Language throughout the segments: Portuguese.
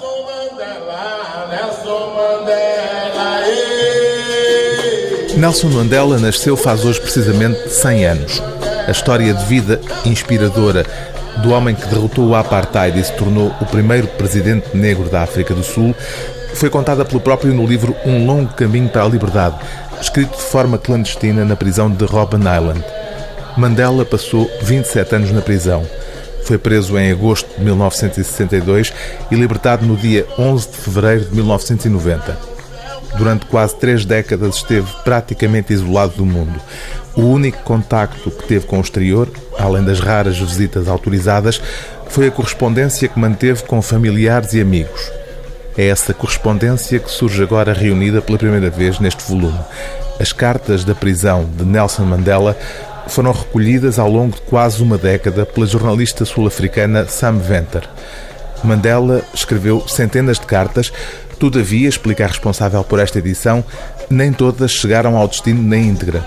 Nelson Mandela, Nelson Mandela, Nelson Mandela nasceu faz hoje precisamente 100 anos. A história de vida inspiradora do homem que derrotou o apartheid e se tornou o primeiro presidente negro da África do Sul foi contada pelo próprio no livro Um Longo Caminho para a Liberdade, escrito de forma clandestina na prisão de Robben Island. Mandela passou 27 anos na prisão. Foi preso em agosto de 1962 e libertado no dia 11 de fevereiro de 1990. Durante quase três décadas esteve praticamente isolado do mundo. O único contacto que teve com o exterior, além das raras visitas autorizadas, foi a correspondência que manteve com familiares e amigos. É essa correspondência que surge agora reunida pela primeira vez neste volume. As cartas da prisão de Nelson Mandela foram recolhidas ao longo de quase uma década pela jornalista sul-africana Sam Venter. Mandela escreveu centenas de cartas, todavia, explica a responsável por esta edição, nem todas chegaram ao destino na íntegra.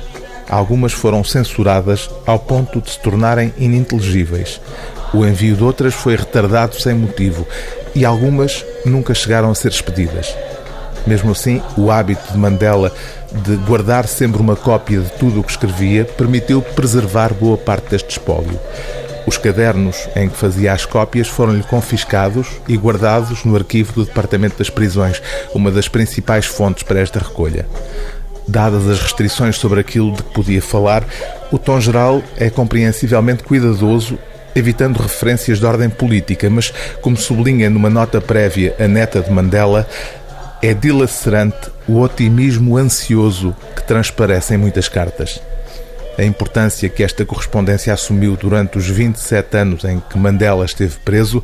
Algumas foram censuradas ao ponto de se tornarem ininteligíveis. O envio de outras foi retardado sem motivo e algumas nunca chegaram a ser expedidas. Mesmo assim, o hábito de Mandela de guardar sempre uma cópia de tudo o que escrevia permitiu preservar boa parte deste espólio. Os cadernos em que fazia as cópias foram-lhe confiscados e guardados no arquivo do Departamento das Prisões, uma das principais fontes para esta recolha. Dadas as restrições sobre aquilo de que podia falar, o tom geral é compreensivelmente cuidadoso evitando referências de ordem política, mas, como sublinha numa nota prévia a neta de Mandela, é dilacerante o otimismo ansioso que transparece em muitas cartas. A importância que esta correspondência assumiu durante os 27 anos em que Mandela esteve preso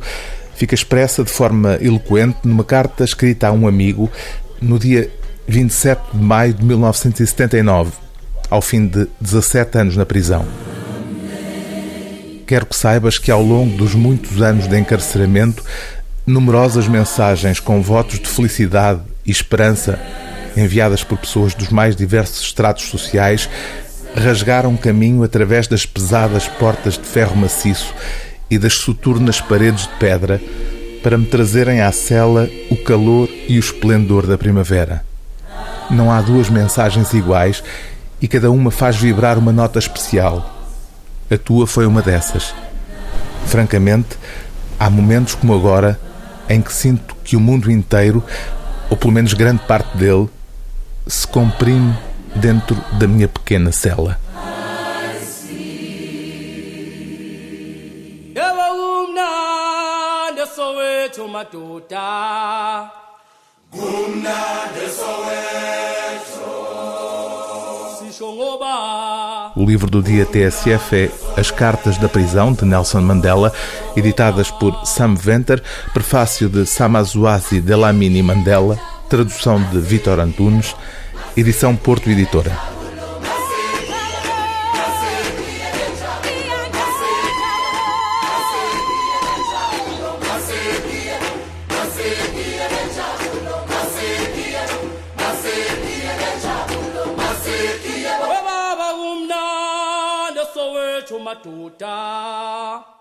fica expressa de forma eloquente numa carta escrita a um amigo no dia 27 de maio de 1979, ao fim de 17 anos na prisão. Quero que saibas que ao longo dos muitos anos de encarceramento, numerosas mensagens com votos de felicidade e esperança, enviadas por pessoas dos mais diversos estratos sociais, rasgaram caminho através das pesadas portas de ferro maciço e das soturnas paredes de pedra para me trazerem à cela o calor e o esplendor da primavera. Não há duas mensagens iguais e cada uma faz vibrar uma nota especial. A tua foi uma dessas. Francamente, há momentos como agora em que sinto que o mundo inteiro ou pelo menos grande parte dele, se comprime dentro da minha pequena cela. O livro do dia TSF é As Cartas da Prisão, de Nelson Mandela, editadas por Sam Venter, prefácio de Samazuazi Delamini Mandela, tradução de Vitor Antunes, edição Porto Editora. Matuta